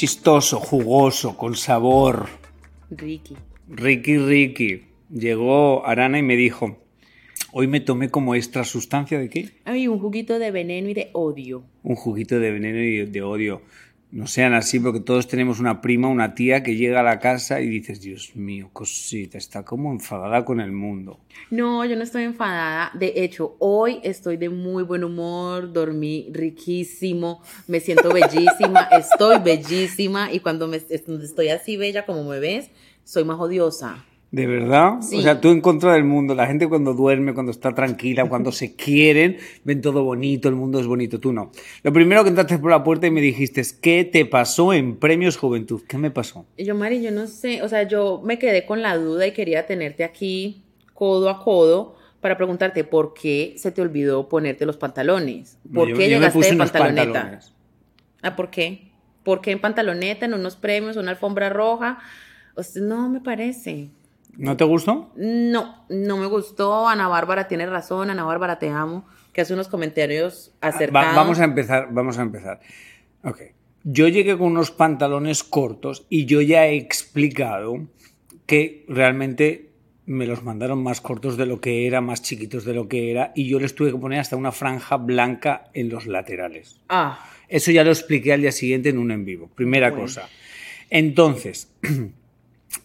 chistoso, jugoso, con sabor. Ricky. Ricky, Ricky. Llegó Arana y me dijo, hoy me tomé como extra sustancia de qué? Ay, un juguito de veneno y de odio. Un juguito de veneno y de odio. No sean así porque todos tenemos una prima, una tía que llega a la casa y dices, Dios mío, cosita, está como enfadada con el mundo. No, yo no estoy enfadada. De hecho, hoy estoy de muy buen humor, dormí riquísimo, me siento bellísima, estoy bellísima y cuando me, estoy así bella como me ves, soy más odiosa. ¿De verdad? Sí. O sea, tú en contra del mundo. La gente cuando duerme, cuando está tranquila, cuando se quieren, ven todo bonito, el mundo es bonito. Tú no. Lo primero que entraste por la puerta y me dijiste, ¿qué te pasó en Premios Juventud? ¿Qué me pasó? Yo, Mari, yo no sé, o sea, yo me quedé con la duda y quería tenerte aquí codo a codo para preguntarte por qué se te olvidó ponerte los pantalones. ¿Por Yo- qué yo llegaste de pantaloneta? pantalones. Ah, ¿por qué? ¿Por qué en pantaloneta, en unos premios, una alfombra roja? O sea, no me parece. ¿No te gustó? No, no me gustó. Ana Bárbara tiene razón. Ana Bárbara, te amo. Que hace unos comentarios acertados. Va- vamos a empezar, vamos a empezar. Ok. Yo llegué con unos pantalones cortos y yo ya he explicado que realmente me los mandaron más cortos de lo que era, más chiquitos de lo que era, y yo les tuve que poner hasta una franja blanca en los laterales. Ah, Eso ya lo expliqué al día siguiente en un en vivo. Primera Bueno. cosa. Entonces,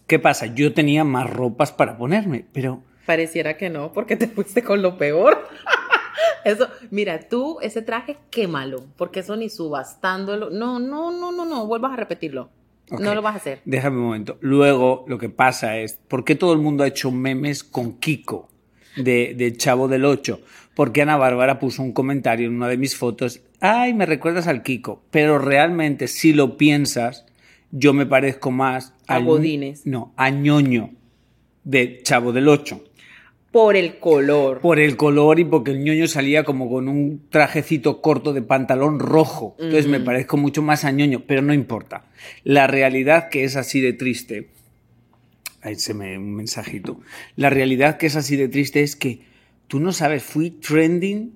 ¿qué pasa? Yo tenía más ropas para ponerme, pero pareciera que no, porque te fuiste con lo peor. Eso, mira, tú ese traje, quémalo, porque eso ni subastándolo. No, no, no, no, no, vuelvas a repetirlo. No lo vas a hacer. Déjame un momento. Luego, lo que pasa es, ¿por qué todo el mundo ha hecho memes con Kiko de, de Chavo del 8? Porque Ana Bárbara puso un comentario en una de mis fotos, ay, me recuerdas al Kiko, pero realmente si lo piensas, yo me parezco más A al- Godínez. No, a ñoño de Chavo del 8. Por el color. Por el color y porque el ñoño salía como con un trajecito corto de pantalón rojo. Entonces me parezco mucho más a ñoño, pero no importa. La realidad que es así de triste. Ahí se me un mensajito. La realidad que es así de triste es que tú no sabes, fui trending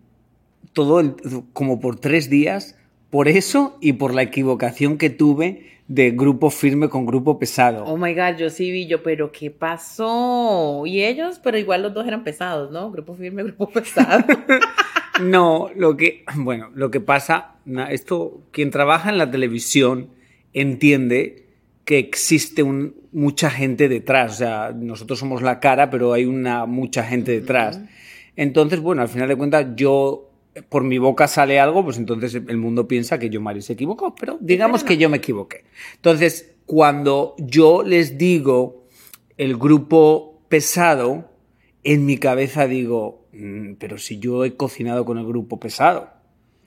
todo el- como por tres días por eso y por la equivocación que tuve de grupo firme con grupo pesado. Oh my god, yo sí vi yo, pero ¿qué pasó? Y ellos, pero igual los dos eran pesados, ¿no? Grupo firme, grupo pesado. No, lo que, bueno, lo que pasa, esto, quien trabaja en la televisión entiende que existe un- mucha gente detrás, o sea, nosotros somos la cara, pero hay una mucha gente detrás. Entonces, bueno, al final de cuentas, yo, por mi boca sale algo, pues entonces el mundo piensa que yo, Mari, se equivocó, pero digamos que yo me equivoqué. Entonces, cuando yo les digo el grupo pesado, en mi cabeza digo, "Mm, pero si yo he cocinado con el grupo pesado.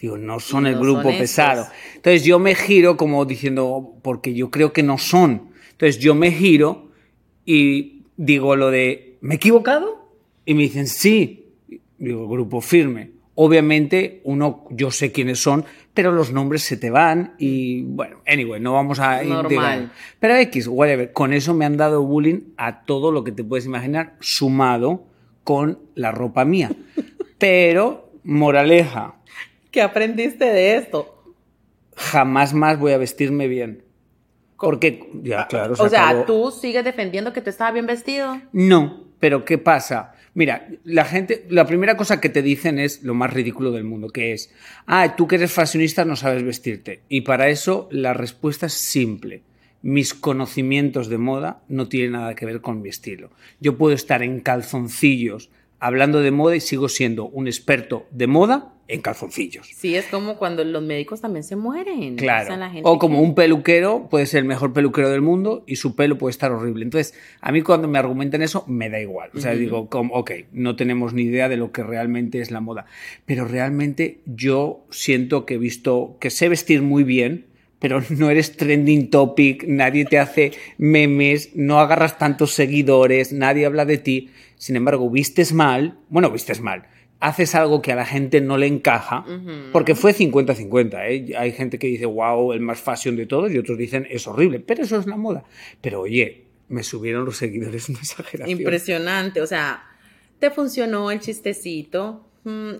Digo, no son el grupo son pesado. Entonces yo me giro como diciendo, porque yo creo que no son. Entonces yo me giro y digo lo de, ¿me he equivocado? Y me dicen, sí. Digo, grupo firme. Obviamente, uno, yo sé quiénes son, pero los nombres se te van y, bueno, anyway, no vamos a... Normal. Pero X, whatever, con eso me han dado bullying a todo lo que te puedes imaginar, sumado con la ropa mía. Pero, moraleja, ¿Qué aprendiste de esto? jamás más voy a vestirme bien. Porque, ya, claro. se o sea, acabó. tú sigues defendiendo que tú estabas bien vestido. No, pero ¿qué pasa? Mira, la gente, la primera cosa que te dicen es lo más ridículo del mundo, que es, ah, tú que eres fashionista no sabes vestirte. Y para eso la respuesta es simple. Mis conocimientos de moda no tienen nada que ver con mi estilo. Yo puedo estar en calzoncillos hablando de moda y sigo siendo un experto de moda en calzoncillos. Sí, es como cuando los médicos también se mueren. Claro. O, sea, la gente O como que- un peluquero puede ser el mejor peluquero del mundo y su pelo puede estar horrible. Entonces, a mí cuando me argumentan eso, me da igual. O sea, digo, como, ok, no tenemos ni idea de lo que realmente es la moda. Pero realmente yo siento que he visto, que sé vestir muy bien, pero no eres trending topic, nadie te hace memes, no agarras tantos seguidores, nadie habla de ti. Sin embargo, vistes mal, bueno, vistes mal. Haces algo que a la gente no le encaja, porque fue 50-50. ¿eh? Hay gente que dice, wow, el más fashion de todos, y otros dicen, es horrible, pero eso es la moda. Pero oye, me subieron los seguidores, una exageración. Impresionante, o sea, te funcionó el chistecito. Mm,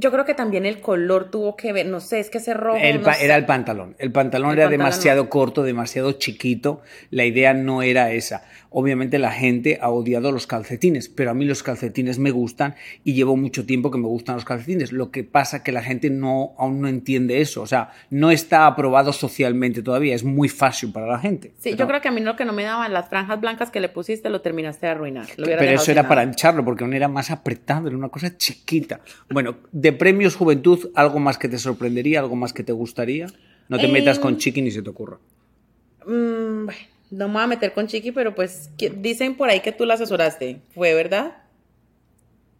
Yo creo que también el color tuvo que ver, no sé, es que ese rojo. El no sé. era el pantalón. El pantalón El era pantalón demasiado no. corto, demasiado chiquito. La idea no era esa. Obviamente la gente ha odiado los calcetines, pero a mí los calcetines me gustan y llevo mucho tiempo que me gustan los calcetines. Lo que pasa que la gente no, aún no entiende eso. O sea, no está aprobado socialmente todavía. Es muy fácil para la gente. Sí, Pero- yo creo que a mí lo que no me daban las franjas blancas que le pusiste lo terminaste de arruinar. Lo Pero eso era nada. para ancharlo, porque no era más apretado, era una cosa chiquita. Bueno, de premios juventud, ¿algo más que te sorprendería? ¿Algo más que te gustaría? No te Em, metas con chiqui ni se te ocurra. Mm, bueno, no me voy a meter con Chiqui, pero pues dicen por ahí que tú la asesoraste. ¿Fue verdad?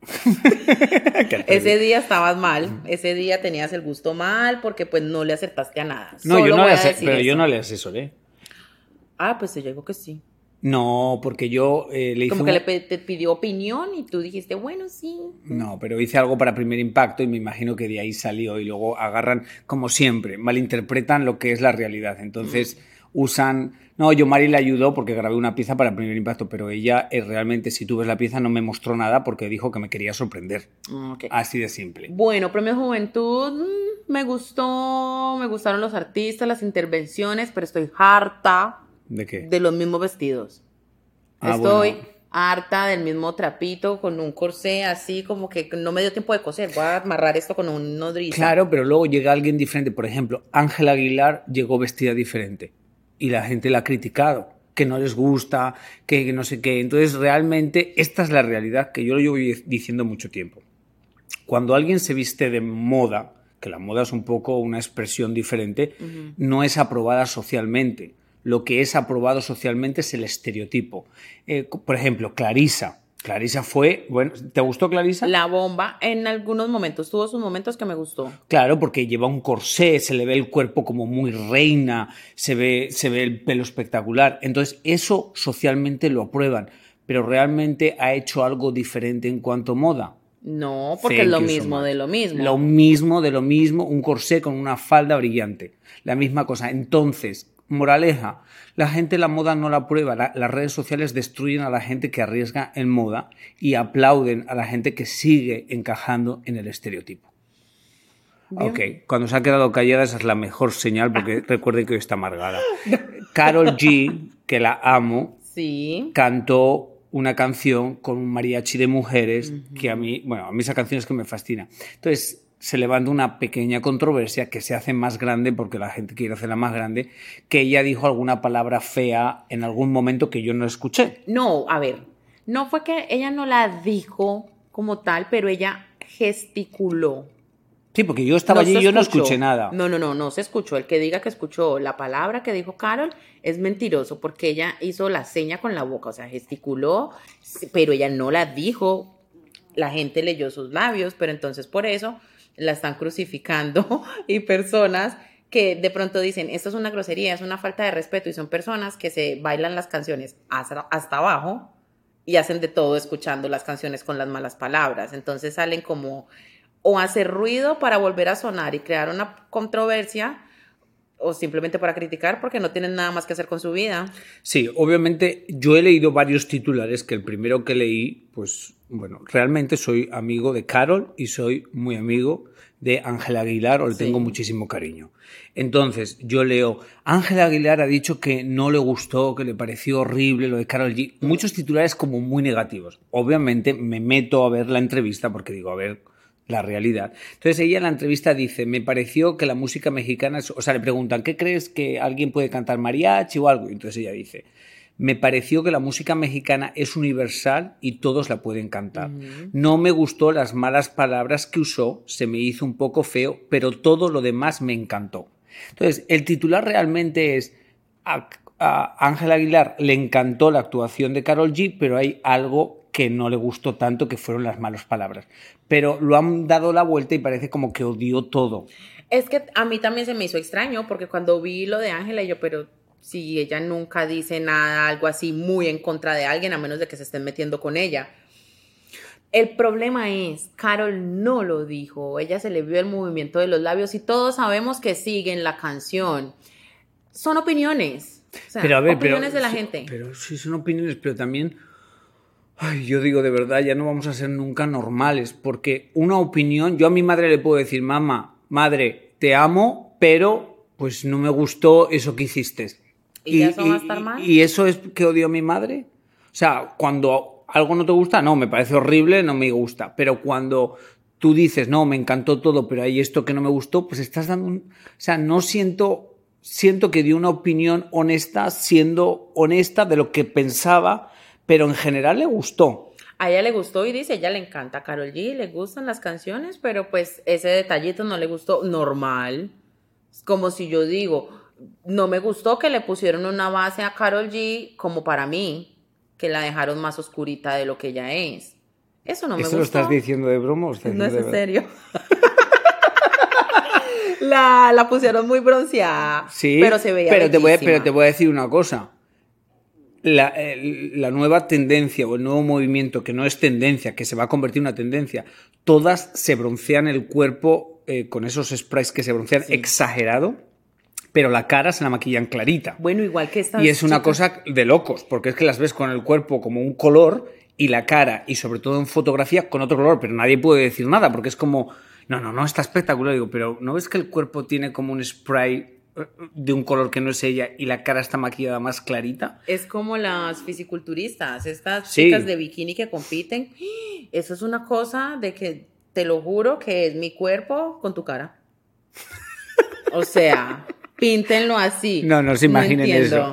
Ese día estabas mal. Ese día tenías el gusto mal porque pues no le acertaste a nada. No, Solo yo no le pero yo no le asesoré. Ah, pues yo digo que sí. No, porque yo eh, le hice Como un- que le te pidió opinión y tú dijiste, bueno, sí. No, pero hice algo para primer impacto y me imagino que de ahí salió y luego agarran, como siempre, malinterpretan lo que es la realidad. Entonces usan... No, yo Mari le ayudó porque grabé una pieza para primer impacto, pero ella eh, realmente, si tú ves la pieza, no me mostró nada porque dijo que me quería sorprender. Mm, ok. Así de simple. Bueno, Premio Juventud, mm, me gustó, me gustaron los artistas, las intervenciones, pero estoy harta ¿De qué? de los mismos vestidos. Ah, estoy bueno. harta del mismo trapito con un corsé así como que no me dio tiempo de coser. Voy a amarrar esto con un nodriza. Claro, pero luego llega alguien diferente. Por ejemplo, Ángela Aguilar llegó vestida diferente y la gente la ha criticado, que no les gusta, que no sé qué. Entonces, realmente, esta es la realidad que yo lo llevo diciendo mucho tiempo. Cuando alguien se viste de moda, que la moda es un poco una expresión diferente, no es aprobada socialmente. Lo que es aprobado socialmente es el estereotipo. Eh, por ejemplo, Clarisa. Clarisa fue, bueno, ¿te gustó Clarisa? La bomba en algunos momentos, tuvo sus momentos que me gustó. Claro, porque lleva un corsé, se le ve el cuerpo como muy reina, se ve, se ve el pelo espectacular. Entonces, eso socialmente lo aprueban, pero realmente ha hecho algo diferente en cuanto a moda. No, porque Thank es lo so mismo de lo mismo. Lo mismo de lo mismo, un corsé con una falda brillante. La misma cosa. Entonces, moraleja, la gente la moda no la aprueba. La- las redes sociales destruyen a la gente que arriesga en moda y aplauden a la gente que sigue encajando en el estereotipo. Ok, cuando se ha quedado callada esa es la mejor señal porque recuerden que hoy está amargada. Carol G, que la amo, Sí. cantó una canción con un mariachi de mujeres que a mí, bueno, a mí esa canción es que me fascina. Entonces se levanta una pequeña controversia que se hace más grande porque la gente quiere hacerla más grande, que ella dijo alguna palabra fea en algún momento que yo no escuché. No, a ver, no fue que ella no la dijo como tal, pero ella gesticuló. Sí, porque yo estaba allí se y yo no escuché nada. No, no, no, no se escuchó. El que diga que escuchó la palabra que dijo Carol es mentiroso porque ella hizo la seña con la boca, o sea, gesticuló, pero ella no la dijo. La gente leyó sus labios, pero entonces por eso la están crucificando y personas que de pronto dicen, esto es una grosería, es una falta de respeto y son personas que se bailan las canciones hasta, hasta abajo y hacen de todo escuchando las canciones con las malas palabras. Entonces salen como o hacer ruido para volver a sonar y crear una controversia o simplemente para criticar porque no tienen nada más que hacer con su vida. Sí, obviamente yo he leído varios titulares que el primero que leí, pues bueno, realmente soy amigo de Carol y soy muy amigo de Ángela Aguilar o le Sí. tengo muchísimo cariño. Entonces, yo leo, Ángela Aguilar ha dicho que no le gustó, que le pareció horrible lo de Carol G. Muchos titulares como muy negativos. Obviamente me meto a ver la entrevista porque digo, a ver la realidad. Entonces ella en la entrevista dice, me pareció que la música mexicana, es-". o sea, le preguntan, ¿qué crees que alguien puede cantar mariachi o algo? Y entonces ella dice, me pareció que la música mexicana es universal y todos la pueden cantar. No me gustó las malas palabras que usó, se me hizo un poco feo, pero todo lo demás me encantó. Entonces, el titular realmente es a a Ángela Aguilar le encantó la actuación de Carol G, pero hay algo que no le gustó tanto, que fueron las malas palabras. Pero lo han dado la vuelta y parece como que odió todo. Es que a mí también se me hizo extraño porque cuando vi lo de Ángela, yo, pero si ella nunca dice nada, algo así muy en contra de alguien, a menos de que se estén metiendo con ella. El problema es, Carol no lo dijo, ella se le vio el movimiento de los labios y todos sabemos que siguen la canción. Son opiniones. O sea, pero a ver, opiniones pero, de la gente. Pero sí son opiniones, pero también, ay, yo digo de verdad, ya no vamos a ser nunca normales, porque una opinión, yo a mi madre le puedo decir, mamá, madre, te amo, pero pues no me gustó eso que hiciste. ¿Y eso va a estar mal? ¿Y eso es que odio a mi madre? O sea, cuando algo no te gusta, no, me parece horrible, no me gusta, pero cuando tú dices, no, me encantó todo, pero hay esto que no me gustó, pues estás dando un... O sea, no siento siento que dio una opinión honesta, siendo honesta de lo que pensaba, pero en general le gustó. A ella le gustó y dice, ella le encanta a Carol G, le gustan las canciones, pero pues ese detallito no le gustó normal. Es como si yo digo, no me gustó que le pusieron una base a Carol G como para mí, que la dejaron más oscurita de lo que ella es. Eso no me ¿Eso gustó. lo estás diciendo de broma o estás No es en serio. la, la pusieron muy bronceada, Sí, pero se veía pero te, voy pero te voy a decir una cosa. La, el- la nueva tendencia o el nuevo movimiento, que no es tendencia, que se va a convertir en una tendencia, todas se broncean el cuerpo eh, con esos sprays que se broncean exagerado, pero la cara se la maquillan clarita. Bueno, igual que esta Y es una cosa de locos, porque es que las ves con el cuerpo como un color y la cara, y sobre todo en fotografía, con otro color, pero nadie puede decir nada, porque es como, no, no, no, está espectacular. Digo, pero ¿no ves que el cuerpo tiene como un spray eh, de un color que no es ella y la cara está maquillada más clarita? Es como las fisiculturistas, estas Sí. chicas de bikini que compiten. Eso es una cosa de que te lo juro que es mi cuerpo con tu cara. O sea, píntenlo así. No, no se imaginen eso.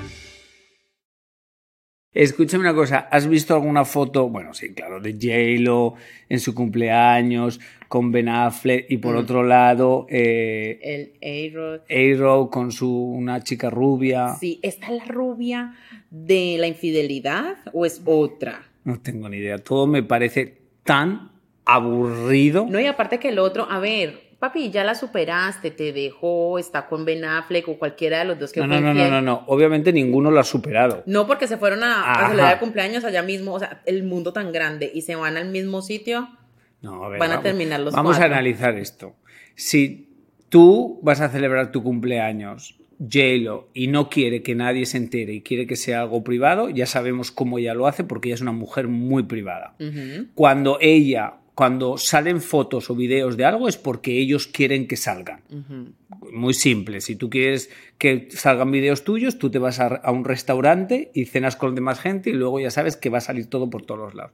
Escúchame una cosa, ¿has visto alguna foto? Bueno, sí, claro, de J-Lo en su cumpleaños, con Ben Affleck, y por otro lado, eh, El A-Rod. A-Rod con su, una chica rubia. Sí, ¿esta es la rubia de la infidelidad o es otra? No tengo ni idea. Todo me parece tan aburrido. No, y aparte que el otro, a ver, papi, ya la superaste, te dejó, está con Ben Affleck o cualquiera de los dos que No, no, no, no, no, no. Obviamente ninguno lo ha superado. No, porque se fueron a, a celebrar el cumpleaños allá mismo, o sea, el mundo tan grande y se van al mismo sitio. No, a ver, Van a vamos- terminar los Vamos cuatro. a analizar esto. Si tú vas a celebrar tu cumpleaños, J-Lo, y no quiere que nadie se entere y quiere que sea algo privado, ya sabemos cómo ella lo hace porque ella es una mujer muy privada. Cuando ella cuando salen fotos o videos de algo es porque ellos quieren que salgan. Muy simple. Si tú quieres que salgan videos tuyos, tú te vas a, a, un restaurante y cenas con demás gente y luego ya sabes que va a salir todo por todos los lados.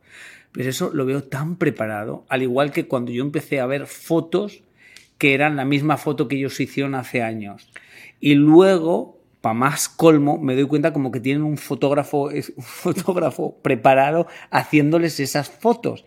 Pero eso lo veo tan preparado, al igual que cuando yo empecé a ver fotos que eran la misma foto que ellos hicieron hace años. Y luego para más colmo, me doy cuenta como que tienen un fotógrafo, un fotógrafo preparado haciéndoles esas fotos.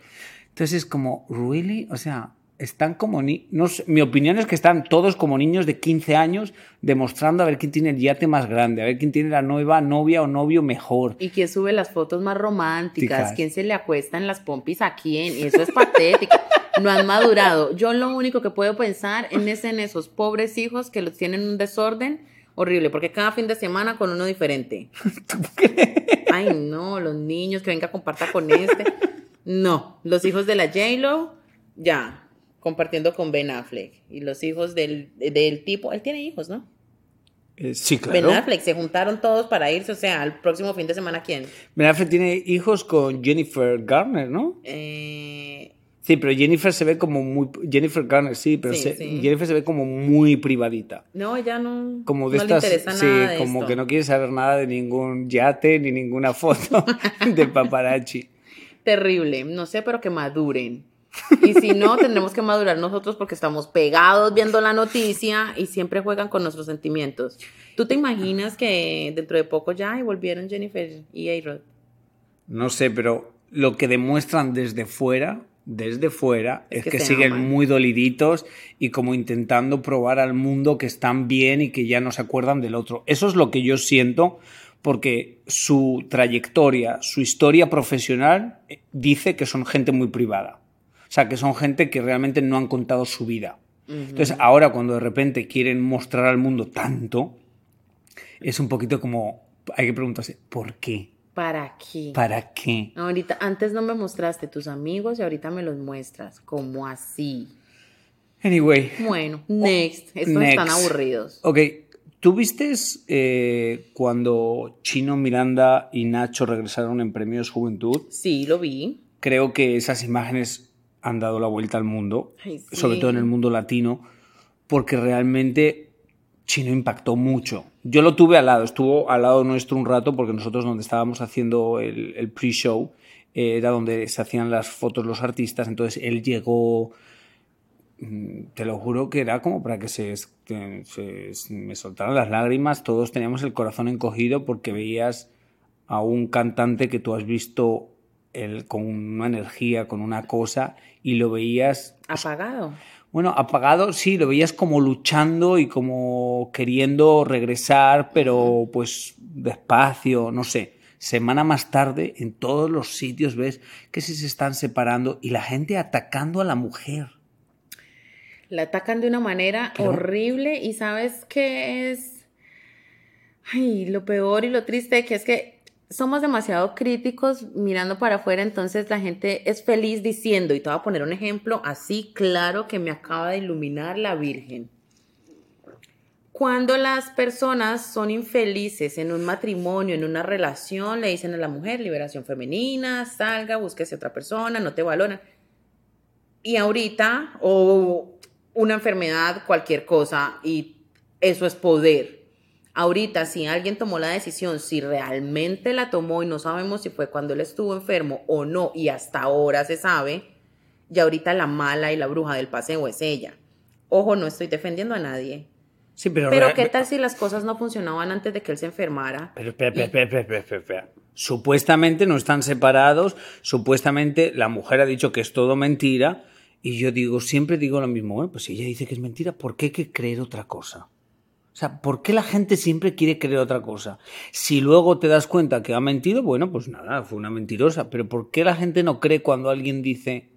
Entonces es como, ¿really? O sea, están como ni no sé, mi opinión es que están todos como niños de 15 años demostrando a ver quién tiene el yate más grande, a ver quién tiene la nueva novia o novio mejor. Y quién sube las fotos más románticas, quién se le acuesta en las pompis a quién, y eso es patético. No han madurado. Yo lo único que puedo pensar es en esos pobres hijos que los tienen un desorden horrible, porque cada fin de semana con uno diferente. Ay, no, los niños que venga a compartir con este. No, los hijos de la J-Lo, ya, compartiendo con Ben Affleck. Y los hijos del, del tipo, él tiene hijos, ¿no? Eh, sí, claro. Ben Affleck, se juntaron todos para irse, o sea, al próximo fin de semana, ¿quién? Ben Affleck tiene hijos con Jennifer Garner, ¿no? Eh, Sí, pero Jennifer se ve como muy. Jennifer Garner, sí, pero Sí, se- sí. Jennifer se ve como muy privadita. no, ya no, Como de no estas. le interesa sí, nada de como esto. que no quiere saber nada de ningún yate ni ninguna foto de paparazzi. Terrible, no sé, pero que maduren. Y si no, tendremos que madurar nosotros porque estamos pegados viendo la noticia y siempre juegan con nuestros sentimientos. ¿Tú te imaginas que dentro de poco ya y volvieron Jennifer y A-Rod? No sé, pero lo que demuestran desde fuera, desde fuera, Es es, que siguen aman. muy doliditos y como intentando probar al mundo que están bien y que ya no se acuerdan del otro. Eso es lo que yo siento porque su trayectoria, su historia profesional eh, dice que son gente muy privada. O sea, que son gente que realmente no han contado su vida. Entonces, ahora cuando de repente quieren mostrar al mundo tanto, es un poquito como, hay que preguntarse, ¿por qué? ¿Para qué? ¿Para qué? Ahorita, antes no me mostraste tus amigos y ahorita me los muestras. ¿Cómo así? Anyway, Bueno, next. Estos Next. están aburridos. ok. ¿Tú viste eh, cuando Chino, Miranda y Nacho regresaron en Premios Juventud? Sí, lo vi. Creo que esas imágenes han dado la vuelta al mundo, Ay, sí. sobre todo en el mundo latino, porque realmente Chino impactó mucho. Yo lo tuve al lado, estuvo al lado nuestro un rato, porque nosotros donde estábamos haciendo el, el pre-show eh, era donde se hacían las fotos los artistas, entonces él llegó, te lo juro que era como para que se, se- se- me soltaran las lágrimas, todos teníamos el corazón encogido porque veías a un cantante que tú has visto él con una energía, con una cosa, y lo veías Apagado. bueno, apagado, sí, lo veías como luchando y como queriendo regresar, pero pues despacio, no sé. Semana más tarde, en todos los sitios ves que se están separando y la gente atacando a la mujer. La atacan de una manera horrible y sabes qué es, ay, lo peor y lo triste que es que somos demasiado críticos mirando para afuera, entonces la gente es feliz diciendo, y te voy a poner un ejemplo así claro que me acaba de iluminar la Virgen. Cuando las personas son infelices en un matrimonio, en una relación, le dicen a la mujer liberación femenina, salga, búsquese otra persona, no te valoran. Y ahorita, o una enfermedad, cualquier cosa, y eso es poder. Ahorita, si alguien tomó la decisión, si realmente la tomó y no sabemos si fue cuando él estuvo enfermo o no, y hasta ahora se sabe, y ahorita la mala y la bruja del paseo es ella. Ojo, no estoy defendiendo a nadie. Sí, pero... Pero ¿qué tal si las cosas no funcionaban antes de que él se enfermara? Pero, espera, espera, espera, espera, espera, espera, espera. Supuestamente no están separados, supuestamente la mujer ha dicho que es todo mentira, y yo digo, siempre digo lo mismo, bueno, pues si ella dice que es mentira, ¿por qué hay que creer otra cosa? O sea, ¿por qué la gente siempre quiere creer otra cosa? Si luego te das cuenta que ha mentido, bueno, pues nada, fue una mentirosa, pero ¿por qué la gente no cree cuando alguien dice,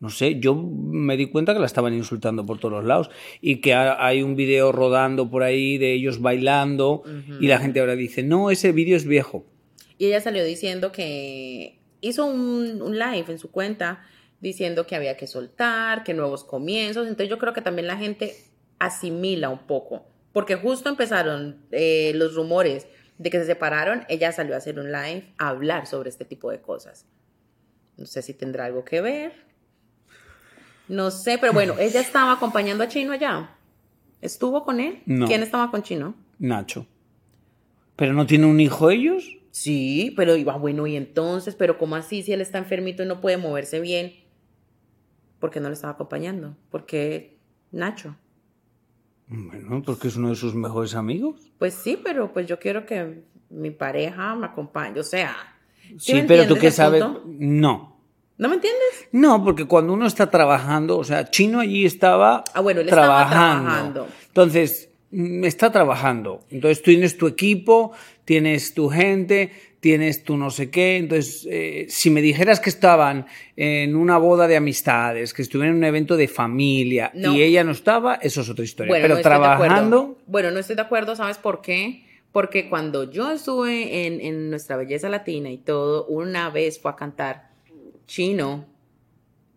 no sé, yo me di cuenta que la estaban insultando por todos los lados y que ha- hay un video rodando por ahí de ellos bailando y la gente ahora dice, no, ese vídeo es viejo. Y ella salió diciendo que hizo un, un live en su cuenta diciendo que había que soltar, que nuevos comienzos. Entonces yo creo que también la gente asimila un poco. Porque justo empezaron eh, los rumores de que se separaron, ella salió a hacer un live a hablar sobre este tipo de cosas. No sé si tendrá algo que ver. No sé, pero bueno, ella estaba acompañando a Chino allá. ¿Estuvo con él? No. ¿Quién estaba con Chino? Nacho. ¿Pero no tiene un hijo ellos? Sí, pero iba bueno, y entonces, pero ¿cómo así si él está enfermito y no puede moverse bien? ¿Por qué no le estaba acompañando? Porque Nacho. Bueno, porque es uno de sus mejores amigos. Pues sí, pero pues yo quiero que mi pareja me acompañe, o sea. Sí, me pero tú qué sabes. punto? No. ¿No me entiendes? No, porque cuando uno está trabajando, o sea, Chino allí estaba, Ah, bueno, él estaba trabajando. trabajando. Entonces, mm, está trabajando. Entonces, tú tienes tu equipo, tienes tu gente, tienes tu no sé qué. Entonces, eh, si me dijeras que estaban en una boda de amistades, que estuvieran en un evento de familia No. y ella no estaba, eso es otra historia. Bueno, Pero no trabajando, Bueno, no estoy de acuerdo, ¿sabes por qué? Porque cuando yo estuve en, en Nuestra Belleza Latina y todo, una vez fue a cantar chino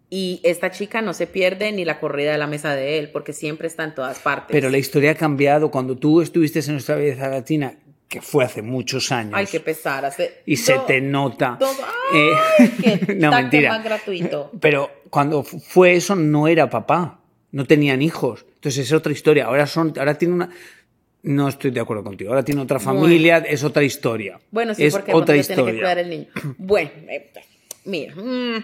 y esta chica no se pierde ni la corrida de la mesa de él, porque siempre está en todas partes. pero la historia ha cambiado. Cuando tú estuviste en nuestra belleza latina, que fue hace muchos años. Ay, qué pesar. hace- y se te nota. todo- Eh, ¡Ay, qué no, mentira. más gratuito. Pero cuando fu- fue eso no era papá, no tenían hijos. Entonces es otra historia. Ahora son, ahora tiene una. No estoy de acuerdo contigo. Ahora tiene otra familia, es otra historia. Bueno, sí, es porque otra porque tiene que historia. cuidar el niño. Bueno, eh, mira. mm,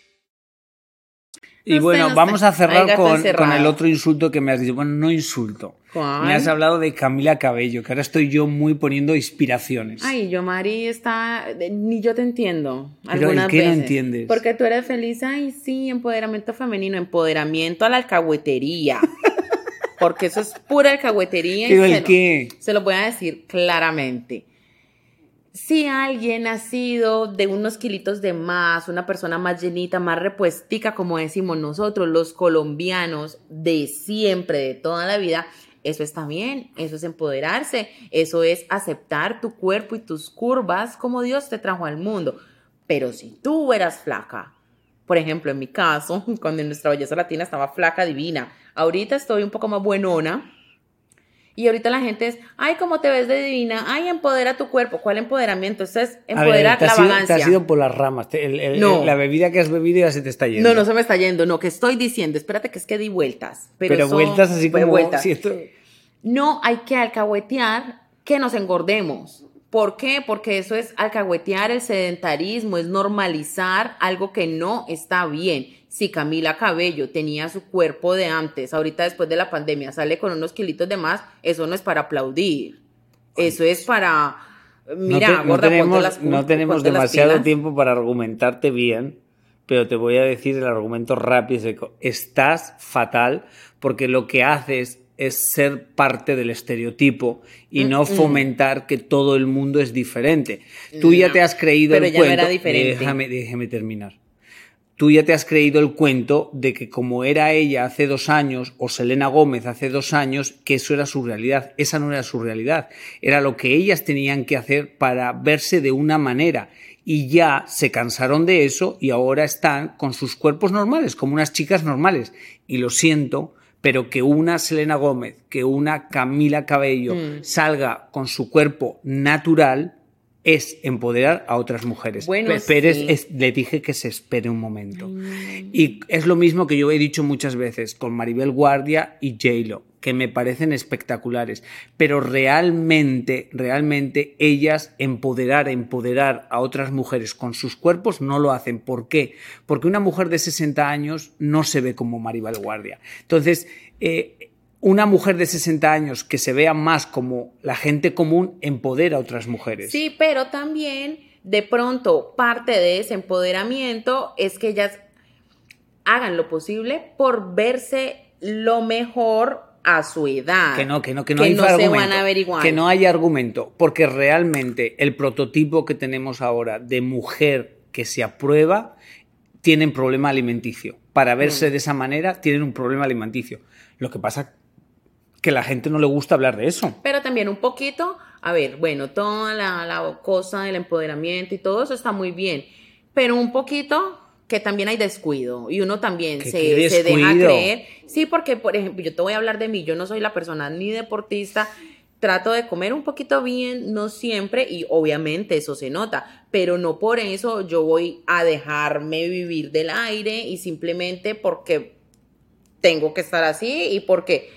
Y No sé, bueno, no vamos sé. a cerrar con, con el otro insulto que me has dicho. Bueno, no insulto. ¿Cuál? Me has hablado de Camila Cabello, que ahora estoy yo muy poniendo inspiraciones. Ay, yo, Mari, está. Ni yo te entiendo. Pero, algunas ¿en qué no entiendes? Porque tú eres feliz. Ay, sí, empoderamiento femenino, empoderamiento a la alcahuetería. Porque eso es pura alcahuetería. y ¿Pero se el lo- qué? Se lo voy a decir claramente. Si alguien ha sido de unos kilitos de más, una persona más llenita, más repuestica, como decimos nosotros, los colombianos de siempre, de toda la vida, eso está bien, eso es empoderarse, eso es aceptar tu cuerpo y tus curvas como Dios te trajo al mundo. Pero si tú eras flaca, por ejemplo, en mi caso, cuando nuestra belleza latina estaba flaca, divina, ahorita estoy un poco más buenona, y ahorita la gente es, ay, ¿cómo te ves de divina? Ay, empodera tu cuerpo. ¿Cuál empoderamiento? Eso es A ver, empoderar te la vagancia. Te has ido por las ramas. Te- el- el- No. La bebida que has bebido ya se te está yendo. No, no se me está yendo. No, que estoy diciendo, espérate que es que di vueltas. Pero, Pero eso- vueltas así como... vueltas. si esto- No hay que alcahuetear que nos engordemos. ¿Por qué? Porque eso es alcahuetear el sedentarismo, es normalizar algo que no está bien. Si Camila Cabello tenía su cuerpo de antes, ahorita después de la pandemia sale con unos kilitos de más, eso no es para aplaudir. Eso es para... Mira, no, te- gorda, tenemos, las- no tenemos demasiado tiempo para argumentarte bien, pero te voy a decir el argumento rápido. Estás fatal porque lo que haces es ser parte del estereotipo y no fomentar que todo el mundo es diferente. Tú ya te has creído pero el no cuento. era diferente. Déjame, déjame terminar. Tú ya te has creído el cuento de que como era ella hace dos años o Selena Gómez hace dos años, que eso era su realidad. Esa no era su realidad. Era lo que ellas tenían que hacer para verse de una manera. Y ya se cansaron de eso y ahora están con sus cuerpos normales, como unas chicas normales. Y lo siento, pero que una Selena Gómez, que una Camila Cabello Mm. salga con su cuerpo natural es empoderar a otras mujeres. Bueno, Pérez sí. es- le dije que se espere un momento. Y es lo mismo que yo he dicho muchas veces con Maribel Guardia y J-Lo. Que me parecen espectaculares, pero realmente, realmente ellas empoderar, empoderar a otras mujeres con sus cuerpos no lo hacen. ¿Por qué? Porque una mujer de 60 años no se ve como Maribel Guardia. Entonces, eh, una mujer de 60 años que se vea más como la gente común empodera a otras mujeres. Sí, pero también de pronto parte de ese empoderamiento es que ellas hagan lo posible por verse lo mejor a su edad. Que no, que no, que no, hay se van a averiguar. Que no hay argumento, porque realmente el prototipo que tenemos ahora de mujer que se aprueba tienen problema alimenticio. Para verse mm. de esa manera tienen un problema alimenticio. Lo que pasa que la gente no le gusta hablar de eso. Pero también un poquito, a ver, bueno, toda la, la cosa del empoderamiento y todo eso está muy bien, pero un poquito que también hay descuido y uno también se, se, deja creer. Sí, porque, por ejemplo, yo te voy a hablar de mí, yo no soy la persona ni deportista, trato de comer un poquito bien, no siempre, y obviamente eso se nota, pero no por eso yo voy a dejarme vivir del aire y simplemente porque tengo que estar así y porque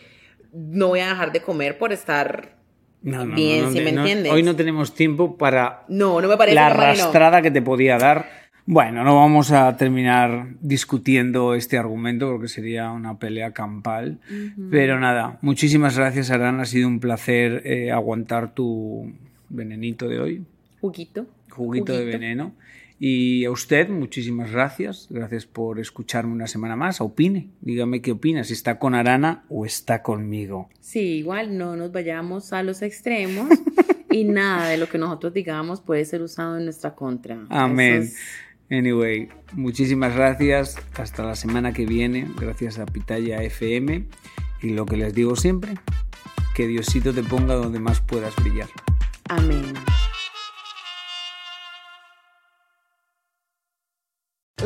no voy a dejar de comer por estar bien, si me entiendes. Hoy no tenemos tiempo para no, no me parece la arrastrada que te podía dar bueno, no vamos a terminar discutiendo este argumento porque sería una pelea campal. Pero nada, muchísimas gracias, Arán. Ha sido un placer eh, aguantar tu venenito de hoy. Juguito. Juguito, de veneno. Y a usted, muchísimas gracias. Gracias por escucharme una semana más. Opine, dígame qué opina, si está con Arana o está conmigo. Sí, igual no nos vayamos a los extremos y nada de lo que nosotros digamos puede ser usado en nuestra contra. Amén. Anyway, muchísimas gracias. Hasta la semana que viene. Gracias a Pitaya FM. Y lo que les digo siempre, que Diosito te ponga donde más puedas brillar. Amén.